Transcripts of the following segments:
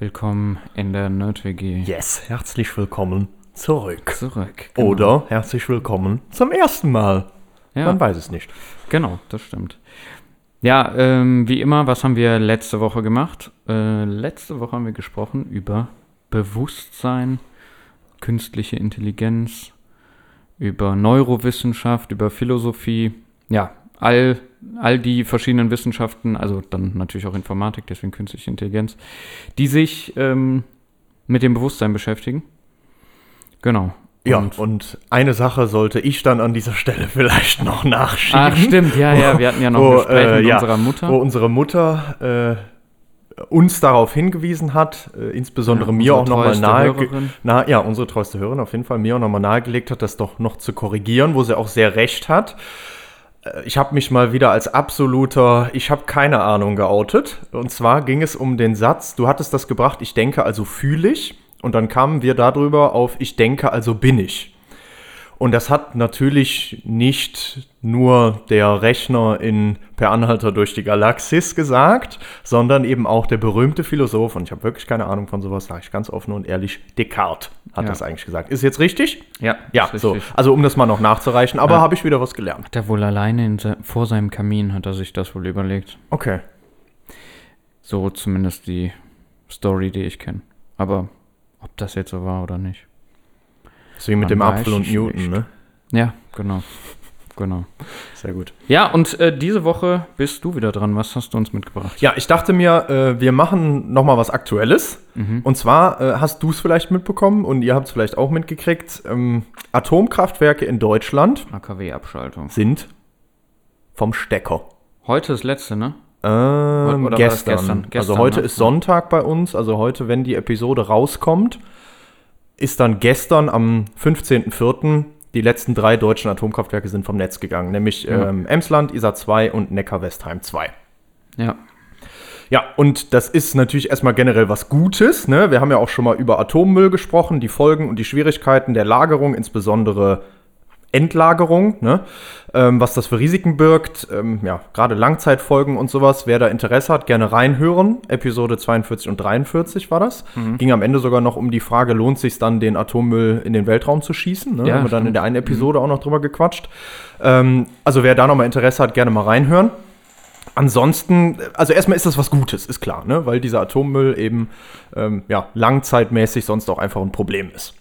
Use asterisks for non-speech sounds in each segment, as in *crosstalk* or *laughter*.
Willkommen in der Nerd-WG. Yes, herzlich willkommen zurück. Zurück. Genau. Oder herzlich willkommen zum ersten Mal. Ja. Man weiß es nicht. Genau, das stimmt. Ja, ähm, wie immer, was haben wir letzte Woche gemacht? Äh, letzte Woche haben wir gesprochen über Bewusstsein, künstliche Intelligenz, über Neurowissenschaft, über Philosophie, ja, all, all die verschiedenen Wissenschaften, also dann natürlich auch Informatik, deswegen künstliche Intelligenz, die sich ähm, mit dem Bewusstsein beschäftigen. Genau. Ja, Und- und eine Sache sollte ich dann an dieser Stelle *laughs* vielleicht noch nachschieben. Ach, stimmt, ja, ja, *laughs* wir hatten ja noch ein Wo, Gespräch äh, mit ja, unserer Mutter. Wo unsere Mutter äh, uns darauf hingewiesen hat, äh, insbesondere Ja, mir auch nochmal treueste nahe, Hörerin. na, ja, unsere treueste Hörerin auf jeden Fall mir auch nochmal nahegelegt hat, das doch noch zu korrigieren, wo sie auch sehr recht hat. Äh, Ich habe mich mal wieder als absoluter, ich habe keine Ahnung geoutet. Und zwar ging es um den Satz, du hattest das gebracht, ich denke, also fühle ich. Und dann kamen wir darüber auf, ich denke, also bin ich. Und das hat natürlich nicht nur der Rechner in Per Anhalter durch die Galaxis gesagt, sondern eben auch der berühmte Philosoph, und ich habe wirklich keine Ahnung von sowas, sage ich ganz offen und ehrlich, Descartes hat Ja. das eigentlich gesagt. Ist jetzt richtig? ja, Ja, so. richtig. Also um das mal noch nachzureichen, aber Ja. habe ich wieder was gelernt. Hat er wohl alleine in se vor seinem Kamin, hat er sich das wohl überlegt. Okay. So zumindest die Story, die ich kenne. Aber ob das jetzt so war oder nicht. So wie mit dem Apfel und Newton, nicht. ne? Ja, genau. Genau. Sehr gut. Ja, und äh, diese Woche bist du wieder dran. Was hast du uns mitgebracht? Ja, ich dachte mir, äh, wir machen noch mal was Aktuelles. Und zwar äh, hast du es vielleicht mitbekommen und ihr habt es vielleicht auch mitgekriegt. Ähm, Atomkraftwerke in Deutschland AKW-Abschaltung. sind vom Stecker. Heute ist letzte, ne? Ähm, gestern. gestern? Also Gestern, heute ne? ist Sonntag bei uns. Also heute, wenn die Episode rauskommt, ist dann gestern am 15.04. die letzten drei deutschen Atomkraftwerke sind vom Netz gegangen. Nämlich Ja. ähm, Emsland, Isar 2 und Neckar-Westheim 2. Ja. Ja, und das ist natürlich erstmal generell was Gutes. Ne? Wir haben ja auch schon mal über Atommüll gesprochen, die Folgen und die Schwierigkeiten der Lagerung, insbesondere Endlagerung, ne? ähm, was das für Risiken birgt. Ähm, ja, gerade Langzeitfolgen und sowas. Wer da Interesse hat, gerne reinhören. Episode 42 und 43 war das. Ging am Ende sogar noch um die Frage, lohnt sich dann, den Atommüll in den Weltraum zu schießen? Ne? Ja, haben wir dann in der einen Episode auch noch drüber gequatscht. Ähm, also wer da nochmal Interesse hat, gerne mal reinhören. Ansonsten, also erstmal ist das was Gutes, ist klar, ne? weil dieser Atommüll eben ähm, ja, langzeitmäßig sonst auch einfach ein Problem ist.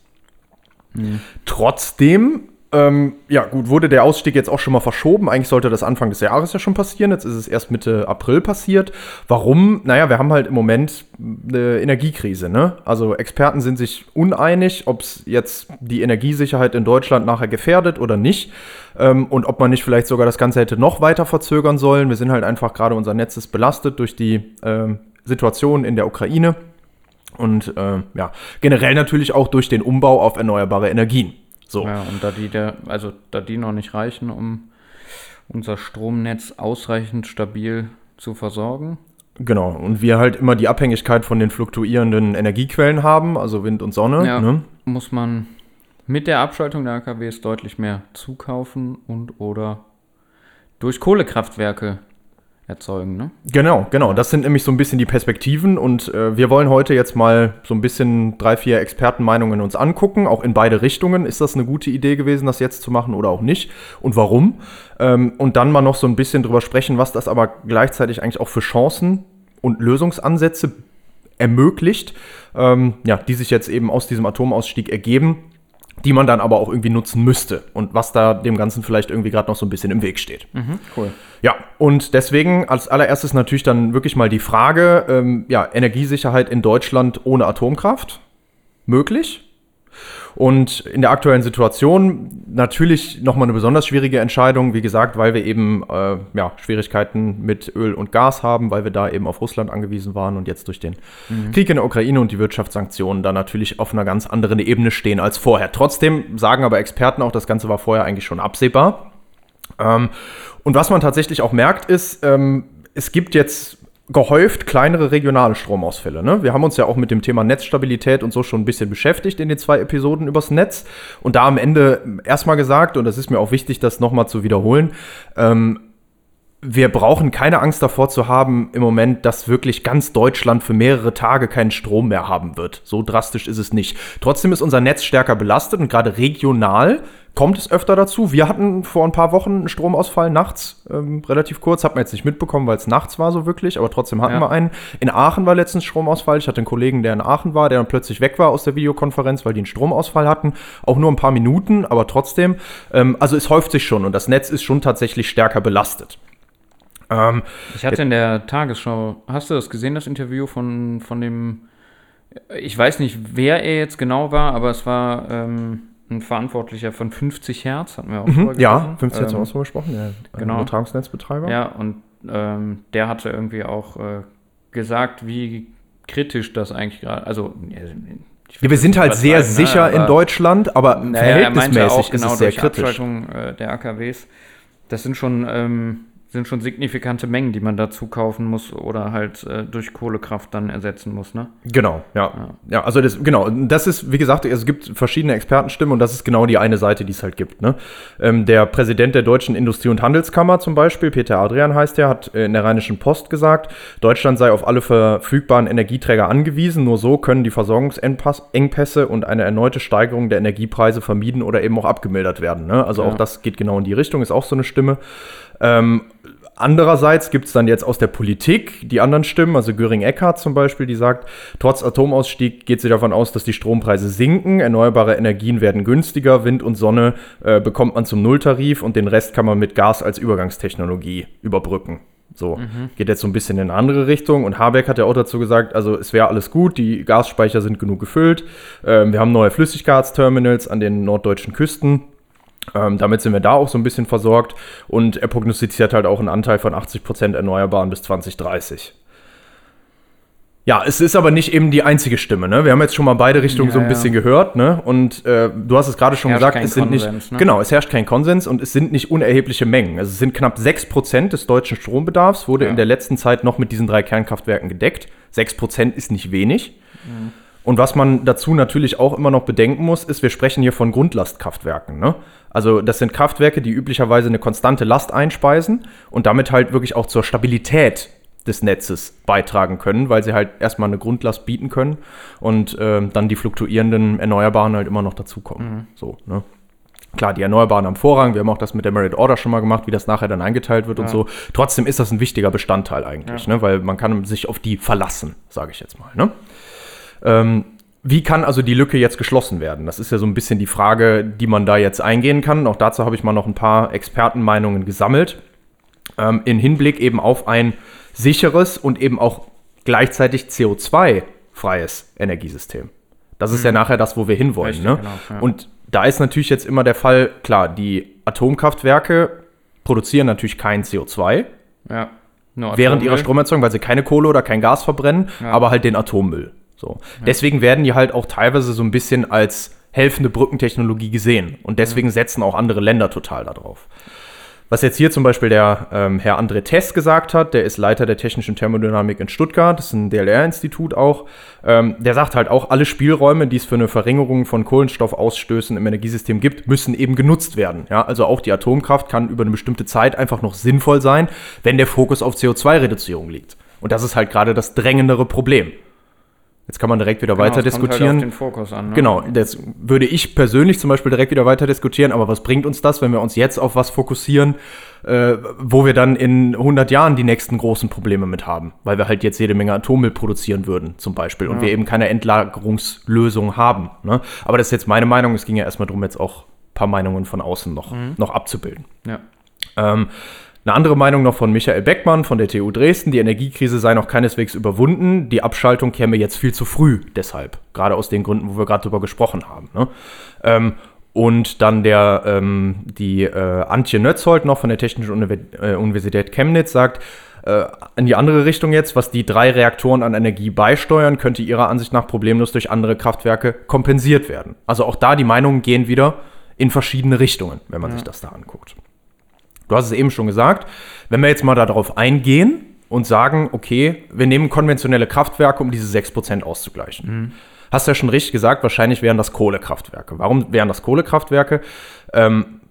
Trotzdem, ähm, ja gut, wurde der Ausstieg jetzt auch schon mal verschoben. Eigentlich sollte das Anfang des Jahres ja schon passieren. Jetzt ist es erst Mitte April passiert. Warum? Naja, wir haben halt im Moment eine Energiekrise. Ne? Also Experten sind sich uneinig, ob es jetzt die Energiesicherheit in Deutschland nachher gefährdet oder nicht. Ähm, und ob man nicht vielleicht sogar das Ganze hätte noch weiter verzögern sollen. Wir sind halt einfach gerade, unser Netz ist belastet durch die ähm, Situation in der Ukraine. Und ähm, ja, generell natürlich auch durch den Umbau auf erneuerbare Energien. So. Ja, und da die, der, also, da die noch nicht reichen, um unser Stromnetz ausreichend stabil zu versorgen. Genau. Und wir halt immer die Abhängigkeit von den fluktuierenden Energiequellen haben, also Wind und Sonne. Ja, Ne? muss man mit der Abschaltung der AKWs deutlich mehr zukaufen und oder durch Kohlekraftwerke erzeugen, ne? Genau, genau. Das sind nämlich so ein bisschen die Perspektiven und äh, wir wollen heute jetzt mal so ein bisschen drei, vier Expertenmeinungen uns angucken. Auch in beide Richtungen. Ist das eine gute Idee gewesen, das jetzt zu machen oder auch nicht? Und warum? Ähm, und dann mal noch so ein bisschen drüber sprechen, was das aber gleichzeitig eigentlich auch für Chancen und Lösungsansätze ermöglicht, ähm, ja, die sich jetzt eben aus diesem Atomausstieg ergeben, die man dann aber auch irgendwie nutzen müsste und was da dem Ganzen vielleicht irgendwie gerade noch so ein bisschen im Weg steht. Cool. Ja, und deswegen als allererstes natürlich dann wirklich mal die Frage, ähm, ja, Energiesicherheit in Deutschland ohne Atomkraft? Möglich? Und in der aktuellen Situation natürlich nochmal eine besonders schwierige Entscheidung, wie gesagt, weil wir eben äh, ja, Schwierigkeiten mit Öl und Gas haben, weil wir da eben auf Russland angewiesen waren und jetzt durch den mhm. Krieg in der Ukraine und die Wirtschaftssanktionen da natürlich auf einer ganz anderen Ebene stehen als vorher. Trotzdem sagen aber Experten auch, das Ganze war vorher eigentlich schon absehbar. Ähm, und was man tatsächlich auch merkt, ist, ähm, es gibt jetzt gehäuft kleinere regionale Stromausfälle. Ne? Wir haben uns ja auch mit dem Thema Netzstabilität und so schon ein bisschen beschäftigt in den zwei Episoden übers Netz und da am Ende erstmal gesagt, und das ist mir auch wichtig, das nochmal zu wiederholen, ähm, wir brauchen keine Angst davor zu haben im Moment, dass wirklich ganz Deutschland für mehrere Tage keinen Strom mehr haben wird. So drastisch ist es nicht. Trotzdem ist unser Netz stärker belastet und gerade regional kommt es öfter dazu. Wir hatten vor ein paar Wochen einen Stromausfall nachts, ähm, relativ kurz. Hat man jetzt nicht mitbekommen, weil es nachts war so wirklich, aber trotzdem hatten ja. wir einen. In Aachen war letztens Stromausfall. Ich hatte einen Kollegen, der in Aachen war, der dann plötzlich weg war aus der Videokonferenz, weil die einen Stromausfall hatten. Auch nur ein paar Minuten, aber trotzdem. Ähm, also es häuft sich schon und das Netz ist schon tatsächlich stärker belastet. Ähm, ich hatte in der Tagesschau, hast du das gesehen, das Interview von, von dem, ich weiß nicht, wer er jetzt genau war, aber es war ähm, ein Verantwortlicher von 50 Hertz, hatten wir auch mhm, Ja, 50 Hertz ähm, haben wir auch gesprochen, der genau. Übertragungsnetzbetreiber. Ja, und ähm, der hatte irgendwie auch äh, gesagt, wie kritisch das eigentlich gerade, also ja, wir sind halt sehr ne, sicher in Deutschland, aber naja, verhältnismäßig ist genau es sehr kritisch. Abschaltung äh, der AKWs, das sind schon ähm, sind schon signifikante Mengen, die man dazu kaufen muss oder halt äh, durch Kohlekraft dann ersetzen muss, ne? Genau, ja. Ja, ja also das, genau, das ist, wie gesagt, es gibt verschiedene Expertenstimmen und das ist genau die eine Seite, die es halt gibt, ne? Ähm, der Präsident der Deutschen Industrie- und Handelskammer zum Beispiel, Peter Adrian heißt der, hat in der Rheinischen Post gesagt, Deutschland sei auf alle verfügbaren Energieträger angewiesen, nur so können die Versorgungsengpässe und eine erneute Steigerung der Energiepreise vermieden oder eben auch abgemildert werden, ne? Also ja. auch das geht genau in die Richtung, ist auch so eine Stimme. Ähm, Andererseits gibt es dann jetzt aus der Politik die anderen Stimmen, also Göring-Eckardt zum Beispiel, die sagt, trotz Atomausstieg geht sie davon aus, dass die Strompreise sinken, erneuerbare Energien werden günstiger, Wind und Sonne äh, bekommt man zum Nulltarif und den Rest kann man mit Gas als Übergangstechnologie überbrücken. So, mhm. geht jetzt so ein bisschen in eine andere Richtung. Und Habeck hat ja auch dazu gesagt, also es wäre alles gut, die Gasspeicher sind genug gefüllt. Ähm, wir haben neue Flüssiggasterminals an den norddeutschen Küsten. Ähm, damit sind wir da auch so ein bisschen versorgt und er prognostiziert halt auch einen Anteil von 80% Erneuerbaren bis 2030. Ja, es ist aber nicht eben die einzige Stimme. Ne? Wir haben jetzt schon mal beide Richtungen ja, so ein bisschen ja. gehört. Ne? Und äh, du hast es gerade schon gesagt, es sind Konsens, nicht. Ne? Genau, es herrscht kein Konsens und es sind nicht unerhebliche Mengen. Also es sind knapp 6% des deutschen Strombedarfs, wurde ja. in der letzten Zeit noch mit diesen drei Kernkraftwerken gedeckt. 6% ist nicht wenig. Mhm. Und was man dazu natürlich auch immer noch bedenken muss, ist, wir sprechen hier von Grundlastkraftwerken. Ne? Also das sind Kraftwerke, die üblicherweise eine konstante Last einspeisen und damit halt wirklich auch zur Stabilität des Netzes beitragen können, weil sie halt erstmal eine Grundlast bieten können und äh, dann die fluktuierenden Erneuerbaren halt immer noch dazukommen. Mhm. So, ne? Klar, die Erneuerbaren am Vorrang, wir haben auch das mit der Merit Order schon mal gemacht, wie das nachher dann eingeteilt wird ja. und so. Trotzdem ist das ein wichtiger Bestandteil eigentlich, ja. ne? weil man kann sich auf die verlassen, sage ich jetzt mal. Ne? Ähm, wie kann also die Lücke jetzt geschlossen werden? Das ist ja so ein bisschen die Frage, die man da jetzt eingehen kann. Auch dazu habe ich mal noch ein paar Expertenmeinungen gesammelt. Ähm, in Hinblick eben auf ein sicheres und eben auch gleichzeitig CO2-freies Energiesystem. Das ist mhm. ja nachher das, wo wir hinwollen. Richtig, ne? genau, ja. Und da ist natürlich jetzt immer der Fall, klar, die Atomkraftwerke produzieren natürlich kein CO2. Ja. Während ihrer Stromerzeugung, weil sie keine Kohle oder kein Gas verbrennen, ja. aber halt den Atommüll. So. Ja. Deswegen werden die halt auch teilweise so ein bisschen als helfende Brückentechnologie gesehen. Und deswegen setzen auch andere Länder total darauf. Was jetzt hier zum Beispiel der ähm, Herr André Tess gesagt hat, der ist Leiter der technischen Thermodynamik in Stuttgart, das ist ein DLR-Institut auch, ähm, der sagt halt auch, alle Spielräume, die es für eine Verringerung von Kohlenstoffausstößen im Energiesystem gibt, müssen eben genutzt werden. Ja? Also auch die Atomkraft kann über eine bestimmte Zeit einfach noch sinnvoll sein, wenn der Fokus auf CO2-Reduzierung liegt. Und das ist halt gerade das drängendere Problem. Jetzt kann man direkt wieder genau, weiter diskutieren. Halt den Fokus an, ne? Genau, das würde ich persönlich zum Beispiel direkt wieder weiter diskutieren, aber was bringt uns das, wenn wir uns jetzt auf was fokussieren, äh, wo wir dann in 100 Jahren die nächsten großen Probleme mit haben? Weil wir halt jetzt jede Menge Atommüll produzieren würden, zum Beispiel, und wir eben keine Endlagerungslösung haben. Ne? Aber das ist jetzt meine Meinung, es ging ja erstmal darum, jetzt auch ein paar Meinungen von außen noch, mhm. noch abzubilden. Ja. Ähm, Eine andere Meinung noch von Michael Beckmann von der TU Dresden, die Energiekrise sei noch keineswegs überwunden, die Abschaltung käme jetzt viel zu früh deshalb, gerade aus den Gründen, wo wir gerade drüber gesprochen haben. Ne? Ähm, und dann der, ähm, die äh, Antje Nötzold noch von der Technischen äh, Universität Chemnitz sagt, äh, in die andere Richtung jetzt, was die drei Reaktoren an Energie beisteuern, könnte ihrer Ansicht nach problemlos durch andere Kraftwerke kompensiert werden. Also auch da die Meinungen gehen wieder in verschiedene Richtungen, wenn man ja. sich das da anguckt. Du hast es eben schon gesagt, wenn wir jetzt mal darauf eingehen und sagen, okay, wir nehmen konventionelle Kraftwerke, um diese 6% auszugleichen. Mhm hast ja schon richtig gesagt, wahrscheinlich wären das Kohlekraftwerke. Warum wären das Kohlekraftwerke? Ähm,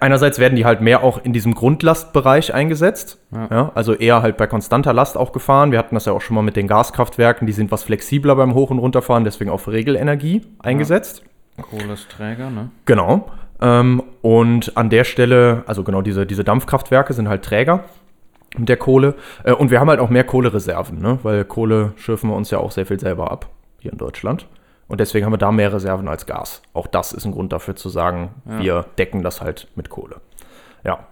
einerseits werden die halt mehr auch in diesem Grundlastbereich eingesetzt. Ja. ja. also eher halt bei konstanter Last auch gefahren. Wir hatten das ja auch schon mal mit den Gaskraftwerken, die sind was flexibler beim Hoch- und Runterfahren, deswegen auf Regelenergie eingesetzt. Ja. Kohle ist Träger, ne? Genau. Ähm, und an der Stelle, also genau, diese, diese Dampfkraftwerke sind halt Träger der Kohle. Äh, und wir haben halt auch mehr Kohlereserven, ne? weil Kohle schürfen wir uns ja auch sehr viel selber ab hier in Deutschland. Und deswegen haben wir da mehr Reserven als Gas. Auch das ist ein Grund dafür zu sagen, ja. wir decken das halt mit Kohle. Ja.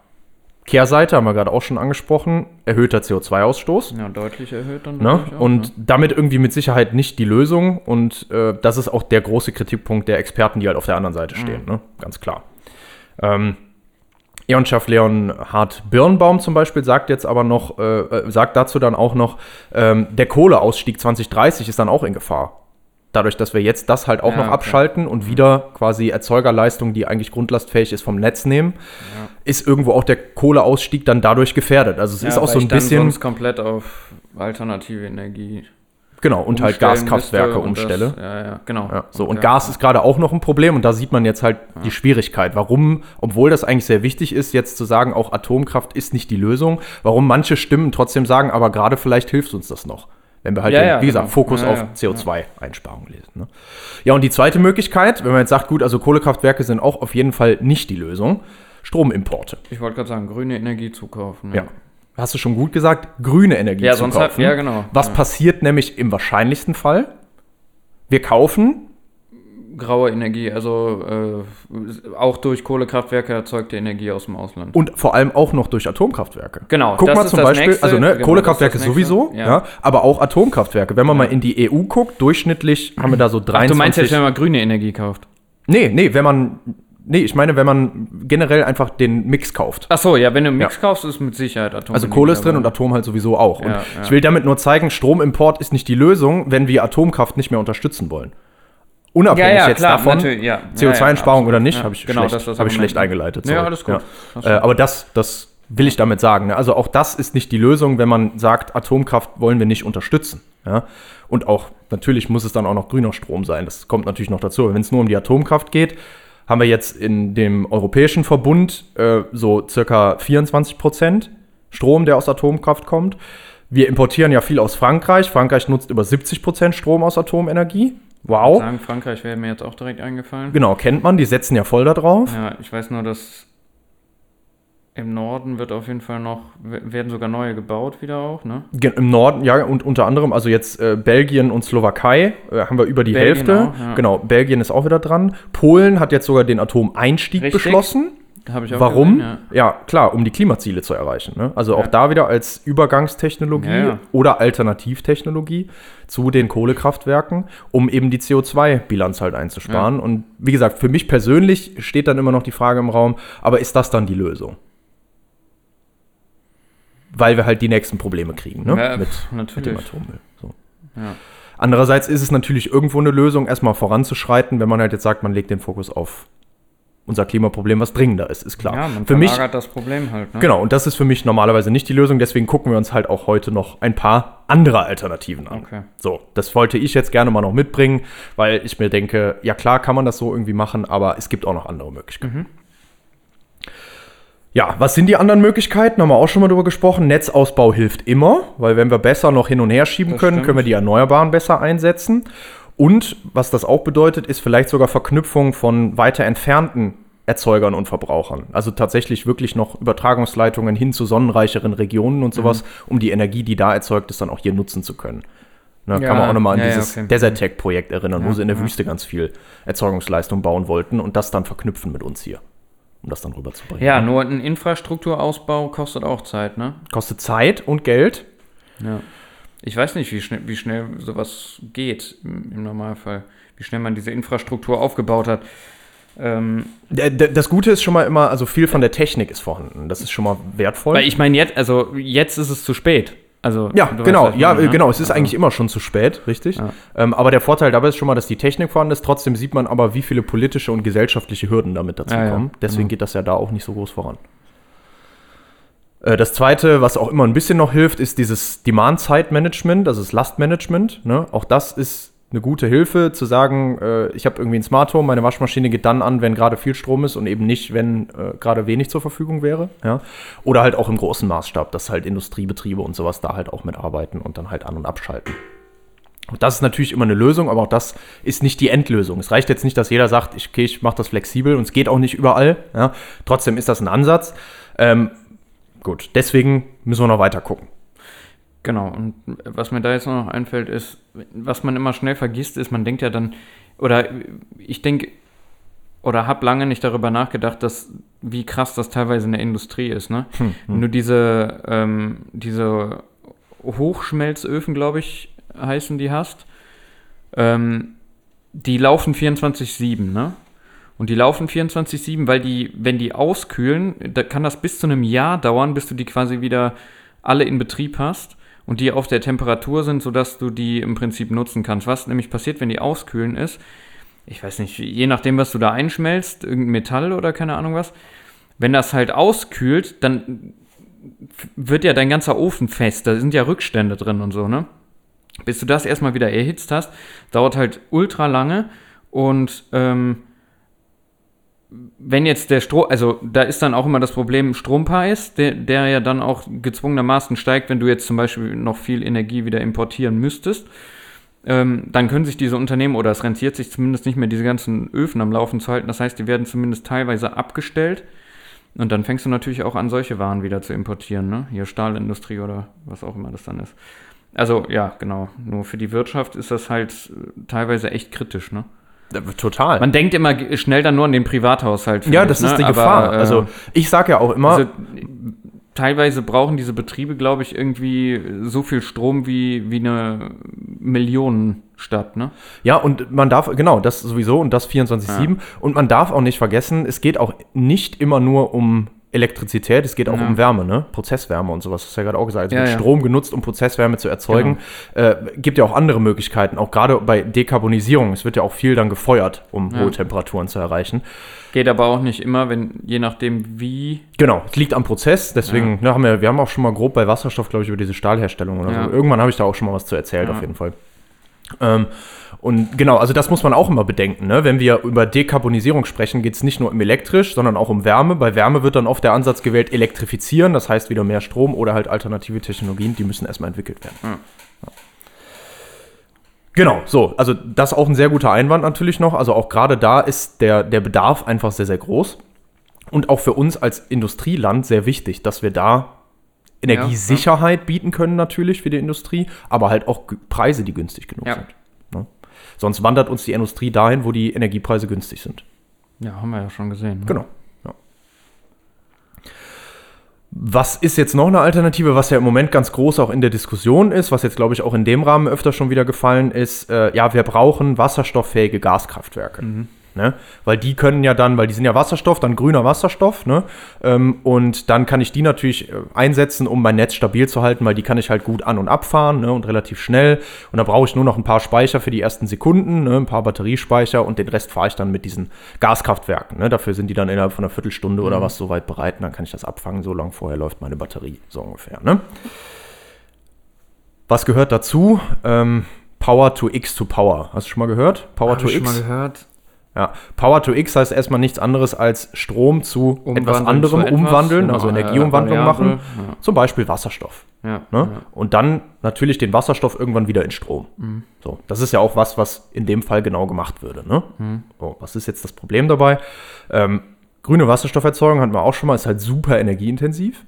Kehrseite haben wir gerade auch schon angesprochen, erhöhter CO2-Ausstoß. Ja, deutlich erhöht dann. Ne? Auch, und ne? damit irgendwie mit Sicherheit nicht die Lösung. Und äh, das ist auch der große Kritikpunkt der Experten, die halt auf der anderen Seite stehen. Mhm. Ne? Ganz klar. Ähm, Eon-Chef Leonhard Birnbaum zum Beispiel sagt jetzt aber noch, äh, äh, sagt dazu dann auch noch, ähm, der Kohleausstieg 2030 ist dann auch in Gefahr. Dadurch, dass wir jetzt das halt auch ja, noch okay. abschalten und wieder quasi Erzeugerleistung, die eigentlich grundlastfähig ist, vom Netz nehmen, ja. ist irgendwo auch der Kohleausstieg dann dadurch gefährdet. Also es ja, ist auch so ein bisschen. Sonst komplett auf alternative Energie Genau, und halt Gaskraftwerke umstelle. Das, ja, ja, genau. Ja, so, und ja. Gas ist gerade auch noch ein Problem und da sieht man jetzt halt ja. die Schwierigkeit. Warum, obwohl das eigentlich sehr wichtig ist, jetzt zu sagen, auch Atomkraft ist nicht die Lösung, warum manche Stimmen trotzdem sagen, aber gerade vielleicht hilft uns das noch. Wenn wir halt, den, wie gesagt, genau. Fokus auf CO2-Einsparung lesen. Ne? Ja, und die zweite Möglichkeit, wenn man jetzt sagt, gut, also Kohlekraftwerke sind auch auf jeden Fall nicht die Lösung, Stromimporte. Ich wollte gerade sagen, grüne Energie zukaufen. Ja hast du schon gut gesagt, grüne Energie ja, zu sonst kaufen. Hat, ja, genau. Was ja. passiert nämlich im wahrscheinlichsten Fall? Wir kaufen graue Energie, also äh, auch durch Kohlekraftwerke erzeugte Energie aus dem Ausland. Und vor allem auch noch durch Atomkraftwerke. Genau. Guck mal zum Beispiel, nächste, also ne, genau, Kohlekraftwerke sowieso, ja. ja. aber auch Atomkraftwerke. Wenn man ja. mal in die EU guckt, durchschnittlich haben wir da so 23. Ach, du meinst jetzt, wenn man grüne Energie kauft? Nee, nee, wenn man Nee, ich meine, wenn man generell einfach den Mix kauft. Ach so, ja, wenn du einen Mix ja. kaufst, ist mit Sicherheit Atom. Also Kohle ist drin und Atom halt sowieso auch. Ja, und ja. ich will damit nur zeigen, Stromimport ist nicht die Lösung, wenn wir Atomkraft nicht mehr unterstützen wollen. Unabhängig jetzt klar, davon, CO2-Einsparung oder nicht, habe ich, genau, schlecht, das, hab ich schlecht eingeleitet. Ja, alles gut. Äh, aber das, das will ich damit sagen. Ne? Also auch das ist nicht die Lösung, wenn man sagt, Atomkraft wollen wir nicht unterstützen. Ja? Und auch, natürlich muss es dann auch noch grüner Strom sein. Das kommt natürlich noch dazu. Wenn es nur um die Atomkraft geht, haben wir jetzt in dem europäischen Verbund äh, so circa 24 Prozent Strom, der aus Atomkraft kommt. Wir importieren ja viel aus Frankreich. Frankreich nutzt über 70 Prozent Strom aus Atomenergie. Wow. Ich sagen, Frankreich wäre mir jetzt auch direkt eingefallen. Genau, kennt man, die setzen ja voll da drauf. Ja, ich weiß nur, dass im Norden wird auf jeden Fall noch, werden sogar neue gebaut wieder auch, ne? Im Norden, ja, und unter anderem, also jetzt äh, Belgien und Slowakei äh, haben wir über die Belgien Hälfte. Auch, ja. Genau, Belgien ist auch wieder dran. Polen hat jetzt sogar den Atomeinstieg Richtig. beschlossen. Habe ich auch Warum? Gesehen, ja. ja. klar, um die Klimaziele zu erreichen. Ne? Also auch da wieder als Übergangstechnologie oder Alternativtechnologie zu den Kohlekraftwerken, um eben die CO2-Bilanz halt einzusparen. Und wie gesagt, für mich persönlich steht dann immer noch die Frage im Raum, aber ist das dann die Lösung? Weil wir halt die nächsten Probleme kriegen, ne? Ja, mit, mit dem Atommüll. So. Ja. Andererseits ist es natürlich irgendwo eine Lösung, erstmal voranzuschreiten, wenn man halt jetzt sagt, man legt den Fokus auf unser Klimaproblem, was dringender ist, ist klar. Ja, man für mich das Problem halt. Ne? Genau, und das ist für mich normalerweise nicht die Lösung, deswegen gucken wir uns halt auch heute noch ein paar andere Alternativen an. Okay. So, das wollte ich jetzt gerne mal noch mitbringen, weil ich mir denke, ja klar kann man das so irgendwie machen, aber es gibt auch noch andere Möglichkeiten. Mhm. Ja, was sind die anderen Möglichkeiten? Haben wir auch schon mal drüber gesprochen. Netzausbau hilft immer, weil wenn wir besser noch hin und her schieben das können, stimmt. können wir die Erneuerbaren besser einsetzen. Und was das auch bedeutet, ist vielleicht sogar Verknüpfung von weiter entfernten Erzeugern und Verbrauchern. Also tatsächlich wirklich noch Übertragungsleitungen hin zu sonnenreicheren Regionen und sowas, mhm. um die Energie, die da erzeugt ist, dann auch hier nutzen zu können. Ne, ja, kann man auch nochmal an ja, dieses ja, okay. Desertec-Projekt erinnern, wo sie in der Wüste ganz viel Erzeugungsleistung bauen wollten und das dann verknüpfen mit uns hier. Um das dann rüberzubringen. Ja, nur ein Infrastrukturausbau kostet auch Zeit, ne? Kostet Zeit und Geld. Ja. Ich weiß nicht, wie schnell, wie schnell sowas geht im, im Normalfall. Wie schnell man diese Infrastruktur aufgebaut hat. Ähm, Das Gute ist schon mal immer, also viel von der Technik ist vorhanden. Das ist schon mal wertvoll. weil ich meine, jetzt, also jetzt ist es zu spät. Also, Ja, weißt, genau, ja, meine, ne? genau. Es ist Also, eigentlich immer schon zu spät, richtig. Ja. Ähm, aber der Vorteil dabei ist schon mal, dass die Technik vorhanden ist. Trotzdem sieht man aber, wie viele politische und gesellschaftliche Hürden damit dazu Ja, kommen. Deswegen genau. geht das ja da auch nicht so groß voran. Äh, Das zweite, was auch immer ein bisschen noch hilft, ist dieses Demand-Side-Management, also das Lastmanagement. Ne? Auch das ist eine gute Hilfe, zu sagen, äh, ich habe irgendwie ein Smart Home, meine Waschmaschine geht dann an, wenn gerade viel Strom ist und eben nicht, wenn äh, gerade wenig zur Verfügung wäre. Ja? Oder halt auch im großen Maßstab, dass halt Industriebetriebe und sowas da halt auch mitarbeiten und dann halt an- und abschalten. Und das ist natürlich immer eine Lösung, aber auch das ist nicht die Endlösung. Es reicht jetzt nicht, dass jeder sagt, ich, okay, ich mache das flexibel und es geht auch nicht überall. Ja? Trotzdem ist das ein Ansatz. Ähm, gut, deswegen müssen wir noch weiter gucken. Genau, und was mir da jetzt noch einfällt, ist, was man immer schnell vergisst, ist, man denkt ja dann, oder ich denke, oder habe lange nicht darüber nachgedacht, dass, wie krass das teilweise in der Industrie ist, ne? Wenn du diese, ähm, diese Hochschmelzöfen, glaube ich, heißen die hast, ähm, die laufen 24-7, ne? Und die laufen 24-7, weil die, wenn die auskühlen, da kann das bis zu einem Jahr dauern, bis du die quasi wieder alle in Betrieb hast und die auf der Temperatur sind, sodass du die im Prinzip nutzen kannst. Was nämlich passiert, wenn die auskühlen ist, ich weiß nicht, je nachdem, was du da einschmelzt, irgendein Metall oder keine Ahnung was, wenn das halt auskühlt, dann wird ja dein ganzer Ofen fest, da sind ja Rückstände drin und so, ne? Bis du das erstmal wieder erhitzt hast, dauert halt ultra lange und ähm, wenn jetzt der Strom, also da ist dann auch immer das Problem Strompreis, der, der ja dann auch gezwungenermaßen steigt, wenn du jetzt zum Beispiel noch viel Energie wieder importieren müsstest. Ähm, dann können sich diese Unternehmen, oder es rentiert sich zumindest nicht mehr, diese ganzen Öfen am Laufen zu halten. Das heißt, die werden zumindest teilweise abgestellt. Und dann fängst du natürlich auch an, solche Waren wieder zu importieren, ne? Hier Stahlindustrie oder was auch immer das dann ist. Also, ja, genau. Nur für die Wirtschaft ist das halt teilweise echt kritisch, ne? Total. Man denkt immer schnell dann nur an den Privathaushalt. ja, das ich, ist ne? die Aber, Gefahr. äh, also ich sage ja auch immer, also, teilweise brauchen diese Betriebe, glaube ich, irgendwie so viel Strom wie, wie eine Millionenstadt, ne? Ja, und man darf, genau, das sowieso und das 24-7. Und man darf auch nicht vergessen, es geht auch nicht immer nur um Elektrizität, es geht auch Ja. um Wärme, ne? Prozesswärme und sowas, hast du ja gerade auch gesagt. Es Ja, wird ja. Strom genutzt, um Prozesswärme zu erzeugen. Äh, gibt ja auch andere Möglichkeiten, auch gerade bei Dekarbonisierung. Es wird ja auch viel dann gefeuert, um hohe Temperaturen zu erreichen. Geht aber auch nicht immer, wenn, je nachdem wie. Genau, es liegt am Prozess, deswegen, ne, haben wir, wir haben auch schon mal grob bei Wasserstoff, glaube ich, über diese Stahlherstellung oder so. Irgendwann habe ich da auch schon mal was zu erzählt, auf jeden Fall. Ähm, und genau, also das muss man auch immer bedenken. Ne? Wenn wir über Dekarbonisierung sprechen, geht es nicht nur um elektrisch, sondern auch um Wärme. Bei Wärme wird dann oft der Ansatz gewählt, elektrifizieren, das heißt wieder mehr Strom oder halt alternative Technologien, die müssen erstmal entwickelt werden. Ja. Ja. Genau, so, also das ist auch ein sehr guter Einwand natürlich noch. Also auch gerade da ist der, der Bedarf einfach sehr, sehr groß. Und auch für uns als Industrieland sehr wichtig, dass wir da Energiesicherheit bieten können natürlich für die Industrie, aber halt auch Preise, die günstig genug Ja. sind. Sonst wandert uns die Industrie dahin, wo die Energiepreise günstig sind. Ja, haben wir ja schon gesehen. Ne? Genau. Ja. Was ist jetzt noch eine Alternative, was ja im Moment ganz groß auch in der Diskussion ist, was jetzt, glaube ich, auch in dem Rahmen öfter schon wieder gefallen ist, äh, ja, wir brauchen wasserstofffähige Gaskraftwerke. Ne? Weil die können ja dann, weil die sind ja Wasserstoff, dann grüner Wasserstoff, ne? Ähm, und dann kann ich die natürlich äh, einsetzen, um mein Netz stabil zu halten, weil die kann ich halt gut an- und abfahren ne? und relativ schnell. Und da brauche ich nur noch ein paar Speicher für die ersten Sekunden, ne? ein paar Batteriespeicher und den Rest fahre ich dann mit diesen Gaskraftwerken. Ne? Dafür sind die dann innerhalb von einer Viertelstunde oder was soweit bereit und dann kann ich das abfangen. So lange vorher läuft meine Batterie, so ungefähr. Ne? Was gehört dazu? Ähm, Power to X to Power. Hast du schon mal gehört? Power Hab to ich schon X. mal gehört. Ja, Power to X heißt erstmal nichts anderes als Strom zu etwas Umwandeln anderem zu etwas, umwandeln, genau, also äh, Energieumwandlung Variable, machen. Zum Beispiel Wasserstoff. Ja. Ne? ja. Und dann natürlich den Wasserstoff irgendwann wieder in Strom. Mhm. So, das ist ja auch was, was in dem Fall genau gemacht würde. Ne? Mhm. So, was ist jetzt das Problem dabei? Ähm, grüne Wasserstofferzeugung hatten wir auch schon mal, ist halt super energieintensiv.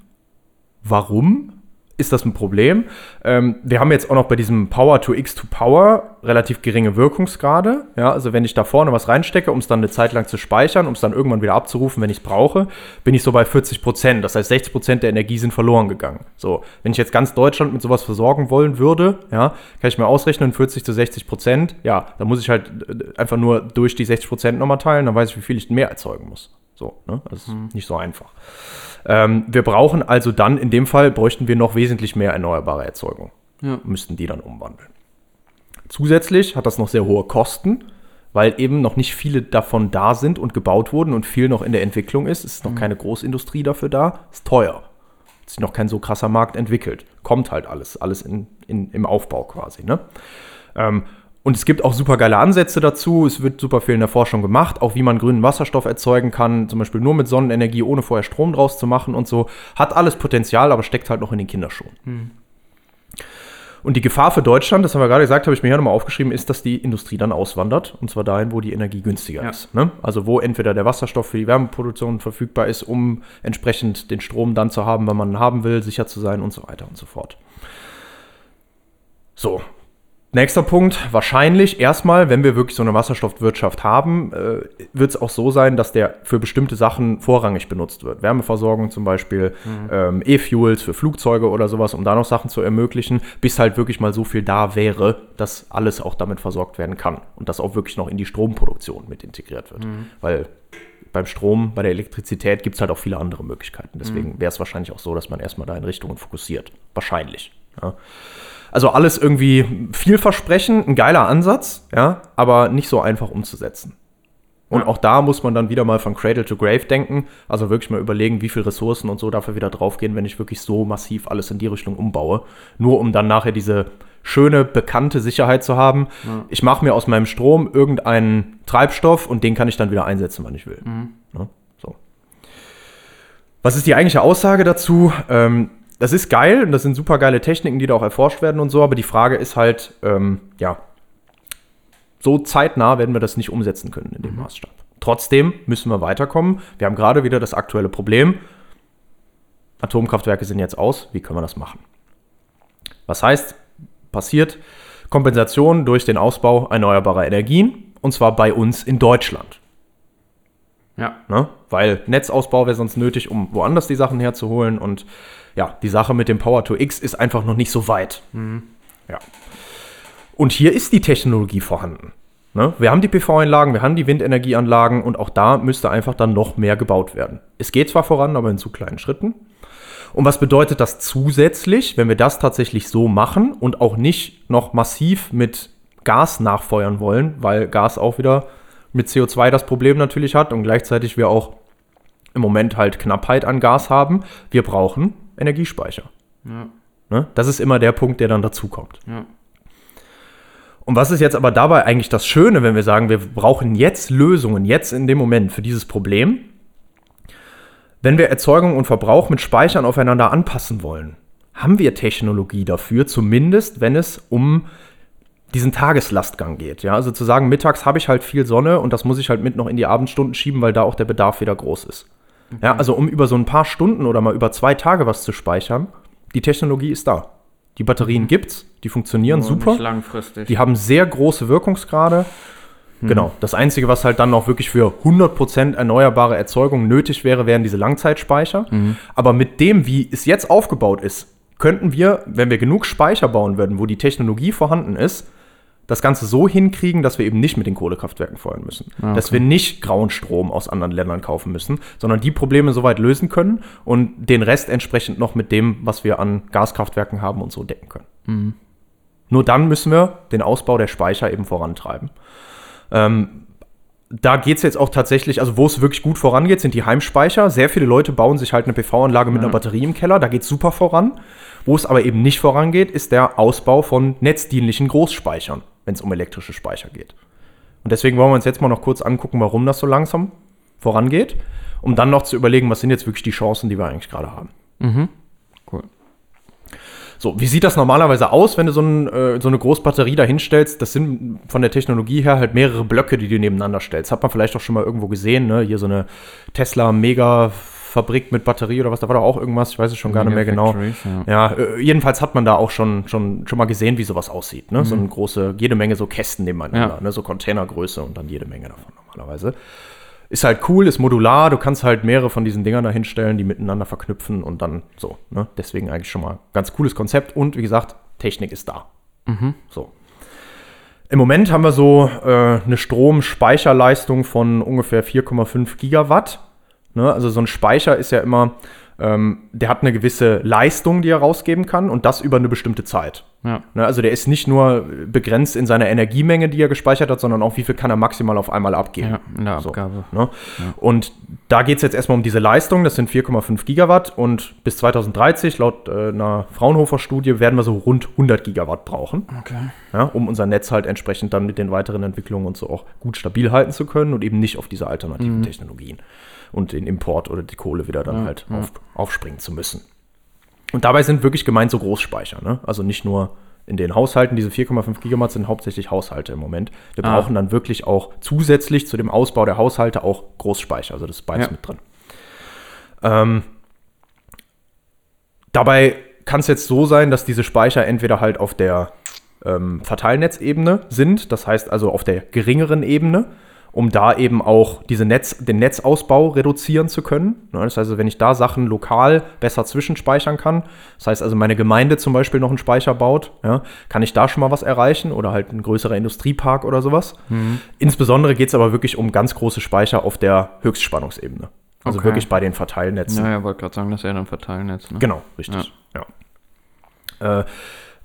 Warum? Ist das ein Problem. Ähm, wir haben jetzt auch noch bei diesem Power to X to Power relativ geringe Wirkungsgrade. Ja, also wenn ich da vorne was reinstecke, um es dann eine Zeit lang zu speichern, um es dann irgendwann wieder abzurufen, wenn ich es brauche, bin ich so bei 40 Prozent. Das heißt, 60 Prozent der Energie sind verloren gegangen. So, wenn ich jetzt ganz Deutschland mit sowas versorgen wollen würde, ja, kann ich mir ausrechnen, 40 zu 60 Prozent, ja, dann muss ich halt äh, einfach nur durch die 60 Prozent nochmal teilen, dann weiß ich, wie viel ich mehr erzeugen muss. So, ne? Das ist hm. nicht so einfach. Ähm, wir brauchen also dann, in dem Fall, bräuchten wir noch wesentlich mehr erneuerbare Erzeugung. Ja. Müssten die dann umwandeln. Zusätzlich hat das noch sehr hohe Kosten, weil eben noch nicht viele davon da sind und gebaut wurden und viel noch in der Entwicklung ist. Es ist noch mhm. keine Großindustrie dafür da. Ist teuer. Es ist noch kein so krasser Markt entwickelt. Kommt halt alles, alles in, in, im Aufbau quasi. Ne? Ähm, und es gibt auch super geile Ansätze dazu. Es wird super viel in der Forschung gemacht, auch wie man grünen Wasserstoff erzeugen kann, zum Beispiel nur mit Sonnenenergie, ohne vorher Strom draus zu machen und so. Hat alles Potenzial, aber steckt halt noch in den Kinderschuhen. Hm. Und die Gefahr für Deutschland, das haben wir gerade gesagt, habe ich mir hier nochmal aufgeschrieben, ist, dass die Industrie dann auswandert. Und zwar dahin, wo die Energie günstiger ja. ist. Ne? Also wo entweder der Wasserstoff für die Wärmeproduktion verfügbar ist, um entsprechend den Strom dann zu haben, wenn man ihn haben will, sicher zu sein und so weiter und so fort. So, Nächster Punkt, wahrscheinlich erstmal, wenn wir wirklich so eine Wasserstoffwirtschaft haben, äh, wird es auch so sein, dass der für bestimmte Sachen vorrangig benutzt wird. Wärmeversorgung zum Beispiel, mhm. ähm, E-Fuels für Flugzeuge oder sowas, um da noch Sachen zu ermöglichen, bis halt wirklich mal so viel da wäre, dass alles auch damit versorgt werden kann und das auch wirklich noch in die Stromproduktion mit integriert wird. Mhm. Weil beim Strom, bei der Elektrizität gibt es halt auch viele andere Möglichkeiten. Deswegen mhm. wäre es wahrscheinlich auch so, dass man erstmal da in Richtungen fokussiert. Wahrscheinlich. Ja. Also alles irgendwie vielversprechend, ein geiler Ansatz, ja, aber nicht so einfach umzusetzen. Und ja. auch da muss man dann wieder mal von Cradle to Grave denken, also wirklich mal überlegen, wie viele Ressourcen und so dafür wieder draufgehen, wenn ich wirklich so massiv alles in die Richtung umbaue. Nur um dann nachher diese schöne, bekannte Sicherheit zu haben. Ja. Ich mache mir aus meinem Strom irgendeinen Treibstoff und den kann ich dann wieder einsetzen, wann ich will. Mhm. Ja, so. Was ist die eigentliche Aussage dazu? Ähm, das ist geil und das sind super geile Techniken, die da auch erforscht werden und so, aber die Frage ist halt, ähm, ja, so zeitnah werden wir das nicht umsetzen können in dem mhm. Maßstab. Trotzdem müssen wir weiterkommen. Wir haben gerade wieder das aktuelle Problem. Atomkraftwerke sind jetzt aus. Wie können wir das machen? Was heißt, passiert Kompensation durch den Ausbau erneuerbarer Energien und zwar bei uns in Deutschland. Ja. Ne? Weil Netzausbau wäre sonst nötig, um woanders die Sachen herzuholen und ja, die Sache mit dem Power to X ist einfach noch nicht so weit. Mhm. Ja. Und hier ist die Technologie vorhanden. Ne? Wir haben die PV-Anlagen, wir haben die Windenergieanlagen und auch da müsste einfach dann noch mehr gebaut werden. Es geht zwar voran, aber in zu kleinen Schritten. Und was bedeutet das zusätzlich, wenn wir das tatsächlich so machen und auch nicht noch massiv mit Gas nachfeuern wollen, weil Gas auch wieder mit CO2 das Problem natürlich hat und gleichzeitig wir auch im Moment halt Knappheit an Gas haben. Wir brauchen Energiespeicher. Ja. Ne? Das ist immer der Punkt, der dann dazukommt. Ja. Und was ist jetzt aber dabei eigentlich das Schöne, wenn wir sagen, wir brauchen jetzt Lösungen, jetzt in dem Moment für dieses Problem? Wenn wir Erzeugung und Verbrauch mit Speichern aufeinander anpassen wollen, haben wir Technologie dafür, zumindest wenn es um diesen Tageslastgang geht. Ja, also zu sagen, mittags habe ich halt viel Sonne und das muss ich halt mit noch in die Abendstunden schieben, weil da auch der Bedarf wieder groß ist. Ja, also um über so ein paar Stunden oder mal über zwei Tage was zu speichern, die Technologie ist da. Die Batterien mhm. gibt's, die funktionieren Nur super. langfristig. Die haben sehr große Wirkungsgrade. Mhm. Genau. Das Einzige, was halt dann noch wirklich für 100% erneuerbare Erzeugung nötig wäre, wären diese Langzeitspeicher. Mhm. Aber mit dem, wie es jetzt aufgebaut ist, könnten wir, wenn wir genug Speicher bauen würden, wo die Technologie vorhanden ist, das Ganze so hinkriegen, dass wir eben nicht mit den Kohlekraftwerken feuern müssen. Ah, okay. Dass wir nicht grauen Strom aus anderen Ländern kaufen müssen, sondern die Probleme soweit lösen können und den Rest entsprechend noch mit dem, was wir an Gaskraftwerken haben und so decken können. Mhm. Nur dann müssen wir den Ausbau der Speicher eben vorantreiben. Ähm, da geht es jetzt auch tatsächlich, also wo es wirklich gut vorangeht, sind die Heimspeicher. Sehr viele Leute bauen sich halt eine PV-Anlage mit ja. einer Batterie im Keller, da geht es super voran. Wo es aber eben nicht vorangeht, ist der Ausbau von netzdienlichen Großspeichern wenn es um elektrische Speicher geht. Und deswegen wollen wir uns jetzt mal noch kurz angucken, warum das so langsam vorangeht, um dann noch zu überlegen, was sind jetzt wirklich die Chancen, die wir eigentlich gerade haben. Mhm. Cool. So, wie sieht das normalerweise aus, wenn du so, ein, äh, so eine Großbatterie da hinstellst? Das sind von der Technologie her halt mehrere Blöcke, die du nebeneinander stellst. Hat man vielleicht auch schon mal irgendwo gesehen, ne? Hier so eine Tesla Mega Fabrik mit Batterie oder was, da war doch auch irgendwas, ich weiß es schon gar nicht mehr genau. Ja. Äh, jedenfalls hat man da auch schon, schon, schon mal gesehen, wie sowas aussieht. Ne? So eine große, jede Menge so Kästen nebeneinander, Ja. ne? so Containergröße und dann jede Menge davon normalerweise. Ist halt cool, ist modular, du kannst halt mehrere von diesen Dingern da hinstellen, die miteinander verknüpfen und dann so. Ne? Deswegen eigentlich schon mal ganz cooles Konzept und wie gesagt, Technik ist da. So. Im Moment haben wir so äh, eine Stromspeicherleistung von ungefähr 4,5 Gigawatt. Ne? Also so ein Speicher ist ja immer, ähm, der hat eine gewisse Leistung, die er rausgeben kann und das über eine bestimmte Zeit. Ja. Ne? Also der ist nicht nur begrenzt in seiner Energiemenge, die er gespeichert hat, sondern auch wie viel kann er maximal auf einmal abgeben. Ja, in der So, Abgabe. ne? Und da geht es jetzt erstmal um diese Leistung, das sind 4,5 Gigawatt und bis 2030, laut äh, einer Fraunhofer-Studie, werden wir so rund 100 Gigawatt brauchen Okay. ja, um unser Netz halt entsprechend dann mit den weiteren Entwicklungen und so auch gut stabil halten zu können und eben nicht auf diese alternativen Technologien und den Import oder die Kohle wieder dann Ja, halt ja. auf, aufspringen zu müssen. Und dabei sind wirklich gemeint so Großspeicher, ne? also nicht nur in den Haushalten, diese 4,5 Gigawatt sind hauptsächlich Haushalte im Moment. Wir Ah. brauchen dann wirklich auch zusätzlich zu dem Ausbau der Haushalte auch Großspeicher, also das ist beides Ja. mit drin. Ähm, dabei kann es jetzt so sein, dass diese Speicher entweder halt auf der ähm, Verteilnetzebene sind, das heißt also auf der geringeren Ebene, um da eben auch diese Netz, den Netzausbau reduzieren zu können. Ne, Das heißt, also, wenn ich da Sachen lokal besser zwischenspeichern kann, das heißt also meine Gemeinde zum Beispiel noch einen Speicher baut, ja, kann ich da schon mal was erreichen oder halt ein größerer Industriepark oder sowas. Insbesondere geht es aber wirklich um ganz große Speicher auf der Höchstspannungsebene. Also Okay. wirklich bei den Verteilnetzen. Ja, ja, wollte gerade sagen, das ist ja dann Verteilnetz. Ne? Genau, richtig. Ja. Äh,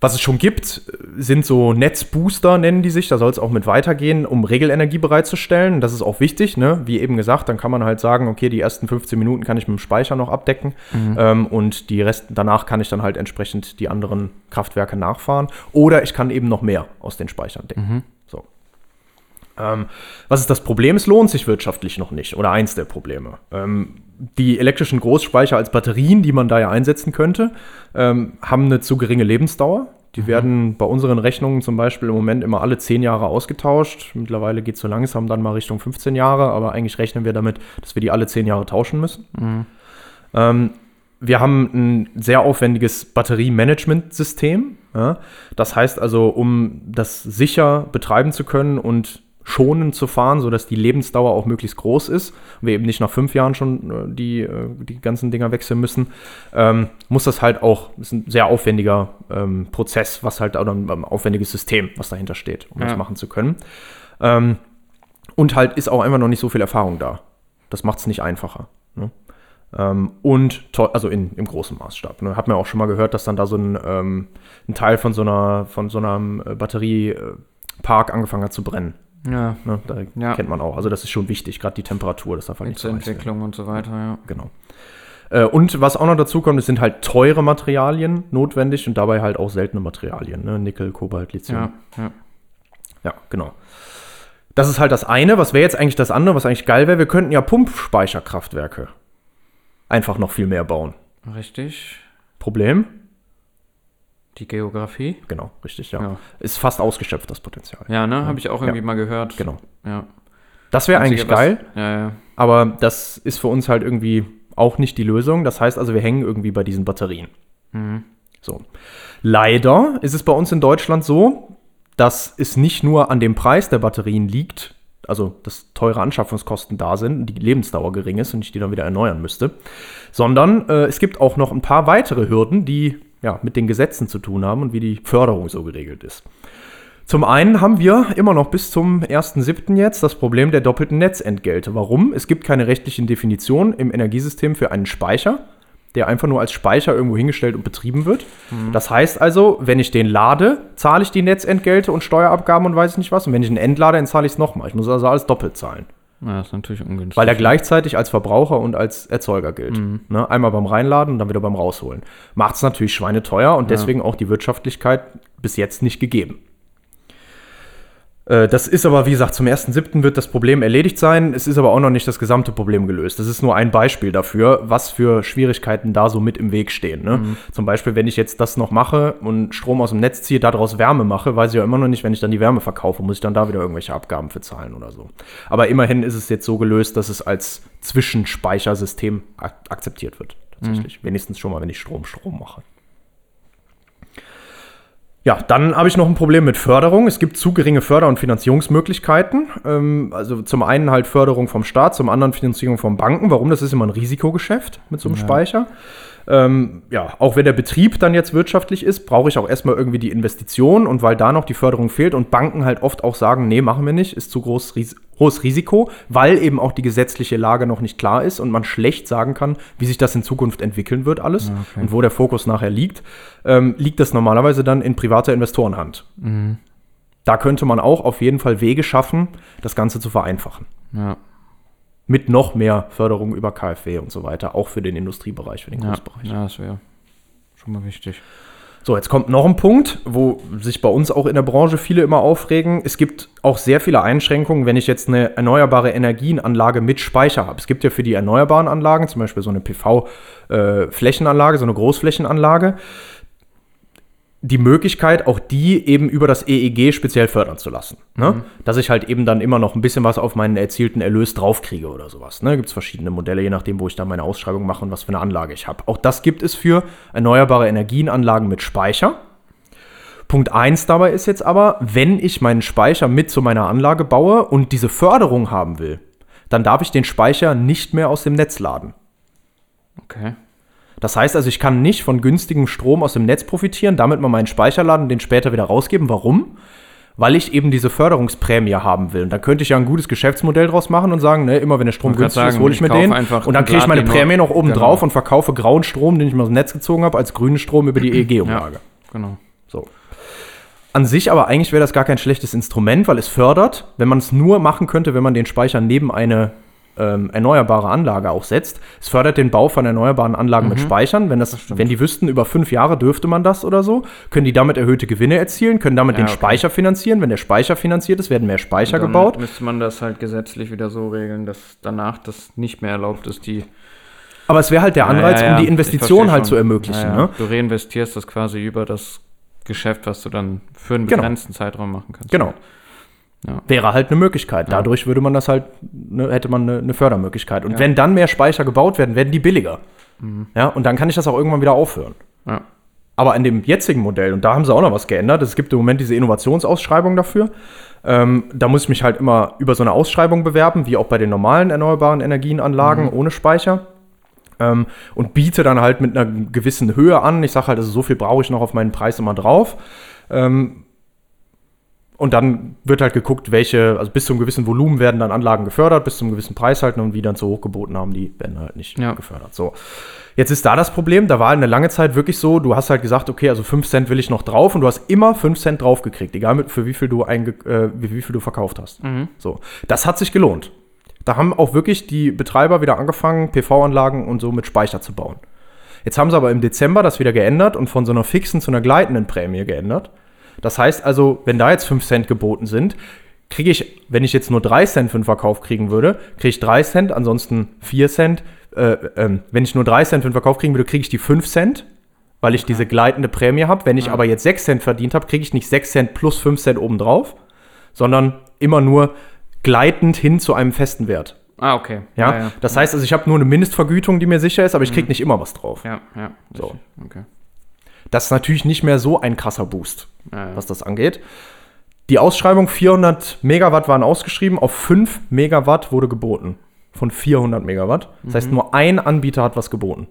was es schon gibt, sind so Netzbooster, nennen die sich. Da soll es auch mit weitergehen, um Regelenergie bereitzustellen. Das ist auch wichtig, ne? Wie eben gesagt, dann kann man halt sagen, okay, die ersten 15 Minuten kann ich mit dem Speicher noch abdecken ähm, und die Rest danach kann ich dann halt entsprechend die anderen Kraftwerke nachfahren. Oder ich kann eben noch mehr aus den Speichern decken. So. Ähm, was ist das Problem? Es lohnt sich wirtschaftlich noch nicht. Oder eins der Probleme. Ähm, die elektrischen Großspeicher als Batterien, die man da ja einsetzen könnte, ähm, haben eine zu geringe Lebensdauer. Die werden bei unseren Rechnungen zum Beispiel im Moment immer alle 10 Jahre ausgetauscht. Mittlerweile geht es so langsam dann mal Richtung 15 Jahre, aber eigentlich rechnen wir damit, dass wir die alle 10 Jahre tauschen müssen. Ähm, wir haben ein sehr aufwendiges Batteriemanagementsystem. Ja? Das heißt also, um das sicher betreiben zu können und schonend zu fahren, sodass die Lebensdauer auch möglichst groß ist und wir eben nicht nach fünf Jahren schon äh, die, äh, die ganzen Dinger wechseln müssen, ähm, muss das halt auch, ist ein sehr aufwendiger ähm, Prozess, was halt auch ein ähm, aufwendiges System, was dahinter steht, um das Ja. machen zu können. Ähm, und halt ist auch einfach noch nicht so viel Erfahrung da. Das macht es nicht einfacher. Ne? Ähm, und also in, im großen Maßstab. Ne? Hat man auch schon mal gehört, dass dann da so ein, ähm, ein Teil von so einer, von so einem äh, Batteriepark angefangen hat zu brennen. Ja, Ne? Da Ja. kennt man auch. Also das ist schon wichtig, gerade die Temperatur, das darf halt nicht werden. Entwicklung und so weiter, ja. Genau. Äh, und was auch noch dazu kommt, es sind halt teure Materialien notwendig und dabei halt auch seltene Materialien. Ne? Nickel, Kobalt, Lithium. Ja, ja. Ja, genau. Das ist halt das eine. Was wäre jetzt eigentlich das andere, was eigentlich geil wäre? Wir könnten ja Pumpspeicherkraftwerke einfach noch viel mehr bauen. Richtig. Problem? Die Geografie. Genau, richtig, ja. Ja. Ist fast ausgeschöpft, das Potenzial. Ja, ne? Habe ich auch irgendwie Ja. mal gehört. Genau. Ja. Das wäre eigentlich geil, Ja, ja. aber das ist für uns halt irgendwie auch nicht die Lösung. Das heißt also, wir hängen irgendwie bei diesen Batterien. Mhm. So. Leider ist es bei uns in Deutschland so, dass es nicht nur an dem Preis der Batterien liegt, also dass teure Anschaffungskosten da sind und die Lebensdauer gering ist und ich die dann wieder erneuern müsste, sondern äh, es gibt auch noch ein paar weitere Hürden, die ja mit den Gesetzen zu tun haben und wie die Förderung so geregelt ist. Zum einen haben wir immer noch bis zum 1.7. jetzt das Problem der doppelten Netzentgelte. Warum? Es gibt keine rechtlichen Definitionen im Energiesystem für einen Speicher, der einfach nur als Speicher irgendwo hingestellt und betrieben wird. Das heißt also, wenn ich den lade, zahle ich die Netzentgelte und Steuerabgaben und weiß ich nicht was. Und wenn ich ihn entlade, dann zahle ich es nochmal. Ich muss also alles doppelt zahlen. Ja, das ist natürlich ungünstig. Weil er gleichzeitig als Verbraucher und als Erzeuger gilt. Ne? Einmal beim Reinladen und dann wieder beim Rausholen. Macht es natürlich schweineteuer und deswegen auch die Wirtschaftlichkeit bis jetzt nicht gegeben. Äh, Das ist aber, wie gesagt, zum 1.7. wird das Problem erledigt sein. Es ist aber auch noch nicht das gesamte Problem gelöst. Das ist nur ein Beispiel dafür, was für Schwierigkeiten da so mit im Weg stehen. Ne? Zum Beispiel, wenn ich jetzt das noch mache und Strom aus dem Netz ziehe, daraus Wärme mache, weiß ich ja immer noch nicht, wenn ich dann die Wärme verkaufe, muss ich dann da wieder irgendwelche Abgaben für zahlen oder so. Aber immerhin ist es jetzt so gelöst, dass es als Zwischenspeichersystem ak akzeptiert wird. Tatsächlich. Wenigstens schon mal, wenn ich Strom, Strom mache. Ja, dann habe ich noch ein Problem mit Förderung. Es gibt zu geringe Förder- und Finanzierungsmöglichkeiten. Ähm, also zum einen halt Förderung vom Staat, zum anderen Finanzierung von Banken. Warum? Das ist immer ein Risikogeschäft mit so einem Speicher. Ähm, ja, auch wenn der Betrieb dann jetzt wirtschaftlich ist, brauche ich auch erstmal irgendwie die Investition und weil da noch die Förderung fehlt und Banken halt oft auch sagen, nee, machen wir nicht, ist zu groß, ris hohes Risiko, weil eben auch die gesetzliche Lage noch nicht klar ist und man schlecht sagen kann, wie sich das in Zukunft entwickeln wird alles und wo der Fokus nachher liegt, ähm, liegt das normalerweise dann in privater Investorenhand. Da könnte man auch auf jeden Fall Wege schaffen, das Ganze zu vereinfachen. Ja. Mit noch mehr Förderung über KfW und so weiter, auch für den Industriebereich, für den Ja, Großbereich. ja, das wäre schon mal wichtig. So, jetzt kommt noch ein Punkt, wo sich bei uns auch in der Branche viele immer aufregen. Es gibt auch sehr viele Einschränkungen, wenn ich jetzt eine erneuerbare Energienanlage mit Speicher habe. Es gibt ja für die erneuerbaren Anlagen, zum Beispiel so eine PV-Flächenanlage, so eine Großflächenanlage, die Möglichkeit, auch die eben über das EEG speziell fördern zu lassen. Ne? Dass ich halt eben dann immer noch ein bisschen was auf meinen erzielten Erlös draufkriege oder sowas. Ne? Gibt es verschiedene Modelle, je nachdem, wo ich dann meine Ausschreibung mache und was für eine Anlage ich habe. Auch das gibt es für erneuerbare Energienanlagen mit Speicher. Punkt 1 dabei ist jetzt aber, wenn ich meinen Speicher mit zu meiner Anlage baue und diese Förderung haben will, dann darf ich den Speicher nicht mehr aus dem Netz laden. Okay. Das heißt also, ich kann nicht von günstigem Strom aus dem Netz profitieren, damit mal meinen Speicher laden und den später wieder rausgeben. Warum? Weil ich eben diese Förderungsprämie haben will. Und da könnte ich ja ein gutes Geschäftsmodell draus machen und sagen, ne, immer wenn der Strom Man günstig ist, sagen, hole ich ich mir den. Und dann kriege ich meine Prämie noch oben genau. drauf und verkaufe grauen Strom, den ich mal aus dem Netz gezogen habe, als grünen Strom über die *clears throat* EEG-Umlage. Genau. So. An sich aber eigentlich wäre das gar kein schlechtes Instrument, weil es fördert, wenn man es nur machen könnte, wenn man den Speicher neben eine ähm, erneuerbare Anlage auch setzt. Es fördert den Bau von erneuerbaren Anlagen mit Speichern. Wenn, das, wenn die wüssten, über fünf Jahre dürfte man das oder so, können die damit erhöhte Gewinne erzielen, können damit Ja, den okay. Speicher finanzieren. Wenn der Speicher finanziert ist, werden mehr Speicher Dann gebaut. müsste man das halt gesetzlich wieder so regeln, dass danach das nicht mehr erlaubt ist, die Aber es wäre halt der Anreiz, Ja, ja, um die Investition halt zu ermöglichen. Ne? Du reinvestierst das quasi über das Geschäft, was du dann für einen Genau. begrenzten Zeitraum machen kannst. Genau. Ja. Wäre halt eine Möglichkeit. Dadurch würde man das halt, ne, hätte man eine, eine Fördermöglichkeit. Und Ja. wenn dann mehr Speicher gebaut werden, werden die billiger. Ja, und dann kann ich das auch irgendwann wieder aufhören. Ja. Aber an dem jetzigen Modell, und da haben sie auch noch was geändert, es gibt im Moment diese Innovationsausschreibung dafür. Ähm, da muss ich mich halt immer über so eine Ausschreibung bewerben, wie auch bei den normalen erneuerbaren Energienanlagen ohne Speicher. Ähm, und biete dann halt mit einer gewissen Höhe an. Ich sage halt, also so viel brauche ich noch auf meinen Preis immer drauf. Ähm, und dann wird halt geguckt, welche, also bis zu einem gewissen Volumen werden dann Anlagen gefördert, bis zu einem gewissen Preis halt, und wie dann zu hoch geboten haben, die werden halt nicht Ja. gefördert. So. Jetzt ist da das Problem, da war eine lange Zeit wirklich so, du hast halt gesagt, okay, also 5 Cent will ich noch drauf und du hast immer 5 Cent drauf gekriegt, egal mit, für wie viel du einge, äh, wie, wie viel du verkauft hast. So. Das hat sich gelohnt. Da haben auch wirklich die Betreiber wieder angefangen, PV-Anlagen und so mit Speicher zu bauen. Jetzt haben sie aber im Dezember das wieder geändert und von so einer fixen zu einer gleitenden Prämie geändert. Das heißt also, wenn da jetzt 5 Cent geboten sind, kriege ich, wenn ich jetzt nur 3 Cent für den Verkauf kriegen würde, kriege ich 3 Cent, ansonsten 4 Cent. Äh, ähm, wenn ich nur 3 Cent für den Verkauf kriegen würde, kriege ich die 5 Cent, weil ich diese gleitende Prämie habe. Wenn ich aber jetzt 6 Cent verdient habe, kriege ich nicht 6 Cent plus 5 Cent obendrauf, sondern immer nur gleitend hin zu einem festen Wert. Ah, okay. Ja, das heißt also, ich habe nur eine Mindestvergütung, die mir sicher ist, aber ich kriege nicht immer was drauf. Ja, ja. So. Okay. Das ist natürlich nicht mehr so ein krasser Boost, Ja, ja. was das angeht. Die Ausschreibung 400 Megawatt waren ausgeschrieben, auf 5 Megawatt wurde geboten. Von 400 Megawatt. Das heißt, nur ein Anbieter hat was geboten.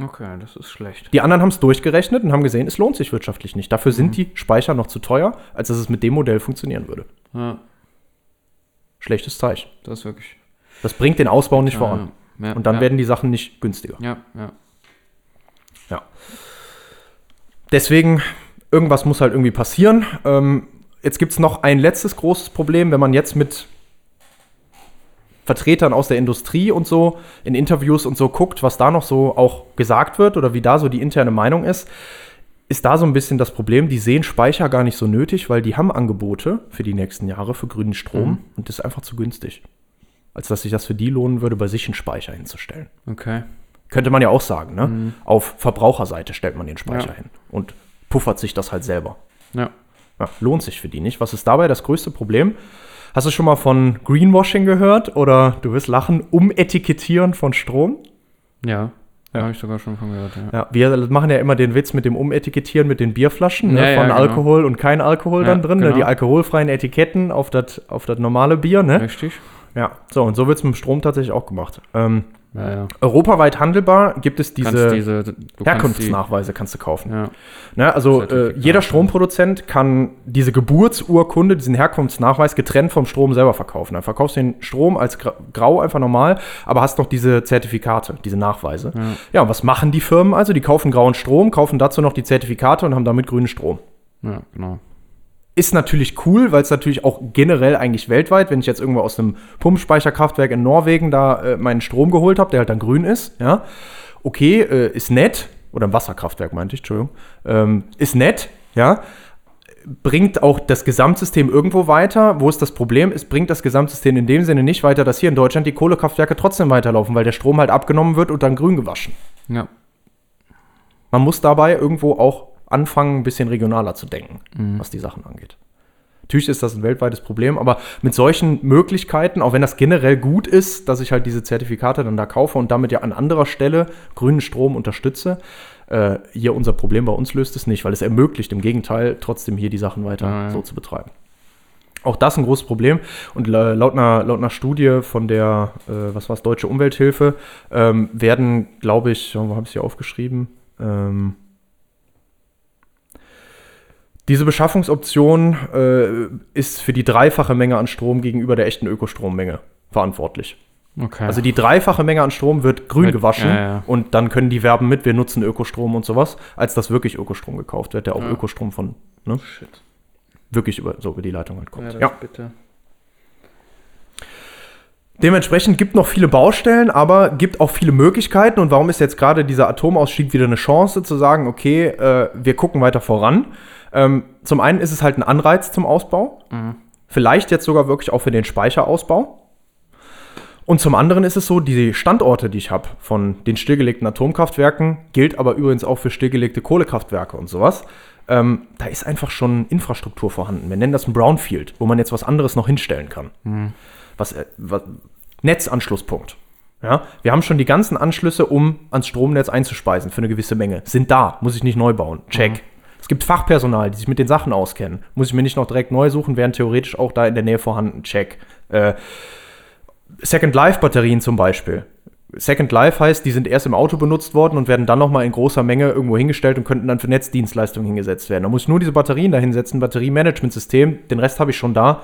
Okay, das ist schlecht. Die anderen haben es durchgerechnet und haben gesehen, es lohnt sich wirtschaftlich nicht. Dafür sind die Speicher noch zu teuer, als dass es mit dem Modell funktionieren würde. Ja, Schlechtes Zeichen. das ist wirklich. Das bringt den Ausbau nicht voran. Ja, ja, Und dann ja, werden die Sachen nicht günstiger. Ja, ja. Ja. Deswegen, irgendwas muss halt irgendwie passieren. Ähm, jetzt gibt es noch ein letztes großes Problem, wenn man jetzt mit Vertretern aus der Industrie und so in Interviews und so guckt, was da noch so auch gesagt wird oder wie da so die interne Meinung ist. ist da so ein bisschen das Problem, die sehen Speicher gar nicht so nötig, weil die haben Angebote für die nächsten Jahre für grünen Strom Mhm. und das ist einfach zu günstig. Als dass sich das für die lohnen würde, bei sich einen Speicher hinzustellen. Okay. Könnte man ja auch sagen, ne? Auf Verbraucherseite stellt man den Speicher Ja. hin und puffert sich das halt selber. Ja. Ja, lohnt sich für die nicht. Was ist dabei das größte Problem? Hast du schon mal von Greenwashing gehört oder du wirst lachen, Umetikettieren von Strom? Ja. Ja. Habe ich sogar schon von gehört, ja. Ja, wir machen ja immer den Witz mit dem Umetikettieren mit den Bierflaschen, ne, Ja, ja, von genau. Alkohol und kein Alkohol Ja, dann drin, ne, genau. die alkoholfreien Etiketten auf das auf das normale Bier, ne? Richtig? Ja, so und so wird es mit dem Strom tatsächlich auch gemacht. Ähm, Ja, ja. europaweit handelbar gibt es diese, diese kannst Herkunftsnachweise kannst du kaufen. Ja. Ne, also äh, jeder. Stromproduzent kann diese Geburtsurkunde, diesen Herkunftsnachweis getrennt vom Strom selber verkaufen. Dann verkaufst du den Strom als gra- grau einfach normal, aber hast noch diese Zertifikate, diese Nachweise. Ja. Ja, und was machen die Firmen also? Die kaufen grauen Strom, kaufen dazu noch die Zertifikate und haben damit grünen Strom. ja, genau. Ist natürlich cool, weil es natürlich auch generell eigentlich weltweit, wenn ich jetzt irgendwo aus einem Pumpspeicherkraftwerk in Norwegen da äh, meinen Strom geholt habe, der halt dann grün ist, ja, okay, äh, ist nett, oder ein Wasserkraftwerk meinte ich, Entschuldigung, ähm, ist nett, ja, bringt auch das Gesamtsystem irgendwo weiter. Wo ist das Problem? Es bringt das Gesamtsystem in dem Sinne nicht weiter, dass hier in Deutschland die Kohlekraftwerke trotzdem weiterlaufen, weil der Strom halt abgenommen wird und dann grün gewaschen. Ja. Man muss dabei irgendwo auch anfangen, ein bisschen regionaler zu denken, was die Sachen angeht. Natürlich ist das ein weltweites Problem, aber mit solchen Möglichkeiten, auch wenn das generell gut ist, dass ich halt diese Zertifikate dann da kaufe und damit ja an anderer Stelle grünen Strom unterstütze, äh, hier unser Problem bei uns löst es nicht, weil es ermöglicht im Gegenteil trotzdem hier die Sachen weiter ja. so zu betreiben. Auch das ein großes Problem. Und la- laut einer, laut einer Studie von der, äh, was war es, Deutsche Umwelthilfe, ähm, werden, glaube ich, wo habe ich es hier aufgeschrieben? Ähm, diese Beschaffungsoption äh, ist für die dreifache Menge an Strom gegenüber der echten Ökostrommenge verantwortlich. Okay. Also die dreifache Menge an Strom wird grün Wird- gewaschen ja, ja. und dann können die werben mit, wir nutzen Ökostrom und sowas, als dass wirklich Ökostrom gekauft wird, der auch Ja. Ökostrom von, ne, Shit. wirklich über, so über die Leitung halt kommt. Ja, das Ja. bitte. Dementsprechend gibt noch viele Baustellen, aber gibt auch viele Möglichkeiten. Und warum ist jetzt gerade dieser Atomausstieg wieder eine Chance zu sagen, okay, äh, wir gucken weiter voran? Ähm, zum einen ist es halt ein Anreiz zum Ausbau. Vielleicht jetzt sogar wirklich auch für den Speicherausbau. Und zum anderen ist es so, die Standorte, die ich habe von den stillgelegten Atomkraftwerken, gilt aber übrigens auch für stillgelegte Kohlekraftwerke und sowas. Ähm, da ist einfach schon Infrastruktur vorhanden. Wir nennen das ein Brownfield, wo man jetzt was anderes noch hinstellen kann. Was, äh, was, Netzanschlusspunkt. Ja, wir haben schon die ganzen Anschlüsse, um ans Stromnetz einzuspeisen für eine gewisse Menge. Sind da, muss ich nicht neu bauen. Check. Es gibt Fachpersonal, die sich mit den Sachen auskennen. Muss ich mir nicht noch direkt neu suchen, wären theoretisch auch da in der Nähe vorhanden. Check. Äh, Second Life Batterien zum Beispiel. Second Life heißt, die sind erst im Auto benutzt worden und werden dann nochmal in großer Menge irgendwo hingestellt und könnten dann für Netzdienstleistungen hingesetzt werden. Da muss ich nur diese Batterien da hinsetzen, Batteriemanagementsystem, den Rest habe ich schon da.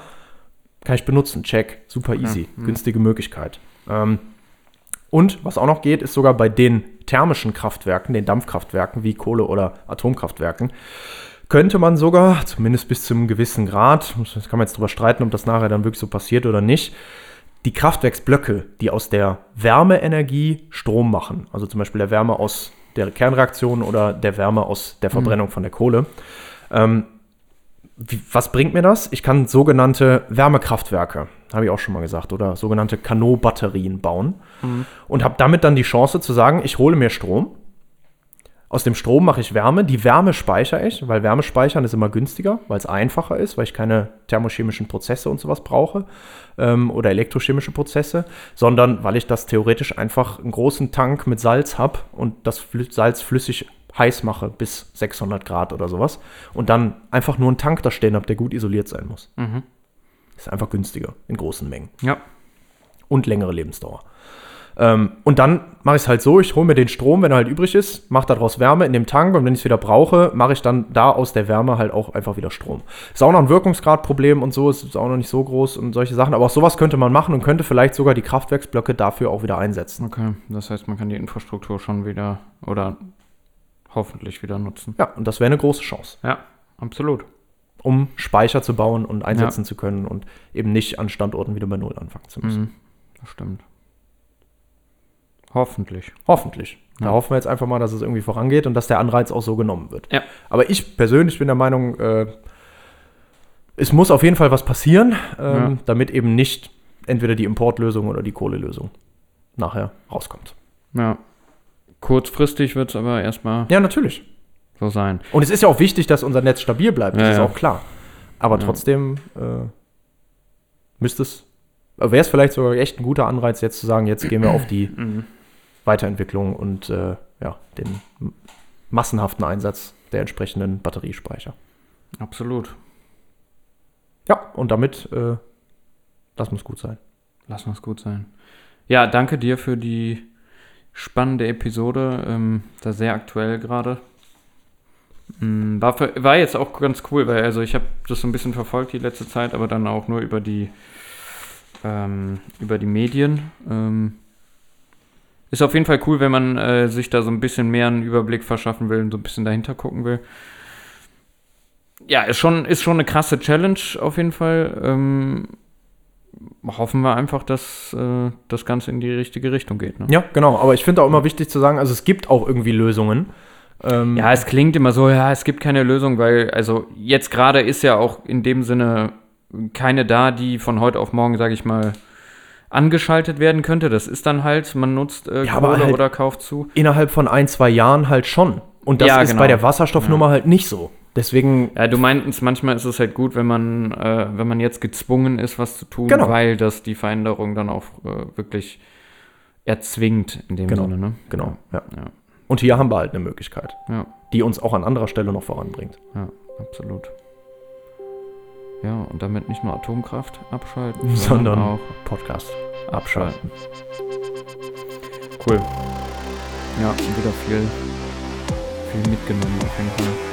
Kann ich benutzen. Check. Super easy. Günstige Möglichkeit. Ähm, und was auch noch geht, ist sogar bei den thermischen Kraftwerken, den Dampfkraftwerken wie Kohle- oder Atomkraftwerken, könnte man sogar, zumindest bis zu einem gewissen Grad, das kann man jetzt drüber streiten, ob das nachher dann wirklich so passiert oder nicht, die Kraftwerksblöcke, die aus der Wärmeenergie Strom machen, also zum Beispiel der Wärme aus der Kernreaktion oder der Wärme aus der Verbrennung von der Kohle, ähm, wie, was bringt mir das? Ich kann sogenannte Wärmekraftwerke, habe ich auch schon mal gesagt, oder sogenannte Kanot-Batterien bauen und habe damit dann die Chance zu sagen, ich hole mir Strom. Aus dem Strom mache ich Wärme. Die Wärme speichere ich, weil Wärme speichern ist immer günstiger, weil es einfacher ist, weil ich keine thermochemischen Prozesse und sowas brauche ähm, oder elektrochemische Prozesse, sondern weil ich das theoretisch einfach einen großen Tank mit Salz habe und das Salz flüssig heiß mache bis 600 Grad oder sowas und dann einfach nur einen Tank da stehen habe, der gut isoliert sein muss. Ist einfach günstiger in großen Mengen Ja. und längere Lebensdauer. Ähm, und dann mache ich es halt so, ich hole mir den Strom, wenn er halt übrig ist, mache daraus Wärme in dem Tank und wenn ich es wieder brauche, mache ich dann da aus der Wärme halt auch einfach wieder Strom. Ist auch noch ein Wirkungsgradproblem und so, ist auch noch nicht so groß und solche Sachen, aber auch sowas könnte man machen und könnte vielleicht sogar die Kraftwerksblöcke dafür auch wieder einsetzen. Okay. Das heißt, man kann die Infrastruktur schon wieder oder hoffentlich wieder nutzen. Ja, und das wäre eine große Chance, Ja, absolut. um Speicher zu bauen und einsetzen zu können und eben nicht an Standorten wieder bei Null anfangen zu müssen. Mhm. Das stimmt. Hoffentlich. Hoffentlich. Da Ja. hoffen wir jetzt einfach mal, dass es irgendwie vorangeht und dass der Anreiz auch so genommen wird. Ja. Aber ich persönlich bin der Meinung, äh, es muss auf jeden Fall was passieren, ähm, Ja. damit eben nicht entweder die Importlösung oder die Kohlelösung nachher rauskommt. Ja. Kurzfristig wird es aber erstmal Ja, natürlich. so sein. Und es ist ja auch wichtig, dass unser Netz stabil bleibt, das Ja, ist ja. auch klar. Aber Ja. trotzdem äh, müsste es, wäre es vielleicht sogar echt ein guter Anreiz, jetzt zu sagen, jetzt gehen wir auf die *clears throat* Mhm. Weiterentwicklung und äh, ja, den m- massenhaften Einsatz der entsprechenden Batteriespeicher. Absolut. Ja, und damit äh, lassen wir es gut sein. Lass uns gut sein. Ja, danke dir für die spannende Episode. Ähm, da sehr aktuell gerade. Mm, War, für, war jetzt auch ganz cool, weil also ich habe das so ein bisschen verfolgt die letzte Zeit, aber dann auch nur über die ähm, über die Medien. Ähm, ist auf jeden Fall cool, wenn man äh, sich da so ein bisschen mehr einen Überblick verschaffen will und so ein bisschen dahinter gucken will. Ja, ist schon, ist schon eine krasse Challenge auf jeden Fall. Ähm, hoffen wir einfach, dass äh, das Ganze in die richtige Richtung geht. Ne? Ja, genau. Aber ich finde auch immer wichtig zu sagen, also es gibt auch irgendwie Lösungen. Ähm, Ja, es klingt immer so, ja, es gibt keine Lösung, weil, also jetzt gerade ist ja auch in dem Sinne keine da, die von heute auf morgen, sage ich mal, angeschaltet werden könnte. Das ist dann halt, man nutzt äh, Ja, Kohle halt- oder kauft zu. innerhalb von ein, zwei Jahren halt schon. Und das Ja, ist genau. bei der Wasserstoffnummer halt nicht so. Deswegen, Ja, du meintest, manchmal ist es halt gut, wenn man, äh, wenn man jetzt gezwungen ist, was zu tun, Genau. weil das die Veränderung dann auch äh, wirklich erzwingt in dem Genau. Sinne. Ne? genau, ja. Ja. Und hier haben wir halt eine Möglichkeit, Ja. die uns auch an anderer Stelle noch voranbringt. Ja, absolut. Ja, und damit nicht nur Atomkraft abschalten, Sondern auch Podcast. abschalten. Cool. Ja, wieder viel, viel mitgenommen auf jeden Fall.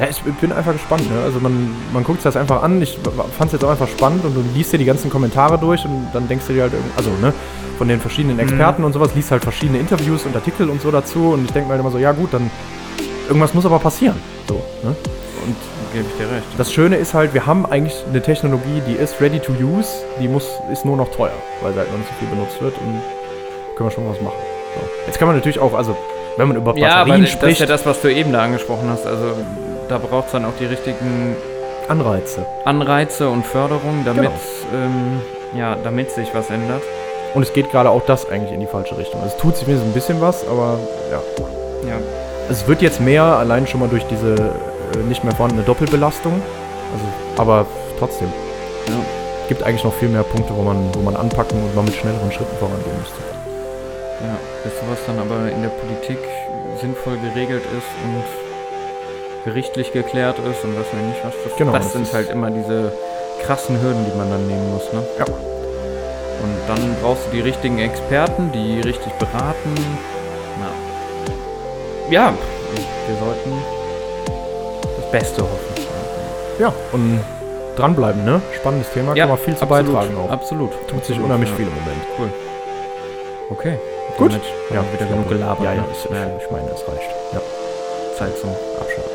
Ja, ich bin einfach gespannt. Ne? Also man, man guckt sich das einfach an. Ich fand es jetzt auch einfach spannend und du liest dir die ganzen Kommentare durch und dann denkst du dir halt, also ne, von den verschiedenen Experten und sowas, liest halt verschiedene Interviews und Artikel und so dazu und ich denke mir halt immer so, ja gut, dann irgendwas muss aber passieren. So, ne? Und Gebe ich dir recht. das Schöne ist halt, wir haben eigentlich eine Technologie, die ist ready to use, die muss, ist nur noch teuer, weil sie halt noch nicht so viel benutzt wird und können wir schon was machen. So. Jetzt kann man natürlich auch, also wenn man über Ja, aber Batterien das ist spricht, ja das, was du eben da angesprochen hast. Also da braucht es dann auch die richtigen Anreize. Anreize und Förderung, damit, Genau. ähm, ja, damit sich was ändert. Und es geht gerade auch das eigentlich in die falsche Richtung. Also es tut sich mir so ein bisschen was, aber ja. Ja, Es wird jetzt mehr, allein schon mal durch diese äh, nicht mehr vorhandene Doppelbelastung. Also, aber trotzdem. Ja. Gibt eigentlich noch viel mehr Punkte, wo man, wo man anpacken und man mit schnelleren Schritten vorangehen müsste. ja. Bis sowas dann aber in der Politik sinnvoll geregelt ist und gerichtlich geklärt ist und was ich nicht was. Das, Genau, das das sind halt immer diese krassen Hürden, die man dann nehmen muss. Ne? Ja. Und dann brauchst du die richtigen Experten, die richtig beraten. Na. Ja, wir sollten das Beste hoffen. Ja, und dranbleiben, ne? Spannendes Thema, kann man viel zu absolut, beitragen auch. Absolut. Tut sich unheimlich ja. viel im Moment. Cool. Okay. Gut. Damit Ja, wieder genug gelabert. Ja, ja, ne? ich, ich meine, es reicht. Ja, Zeit zum Abschalten.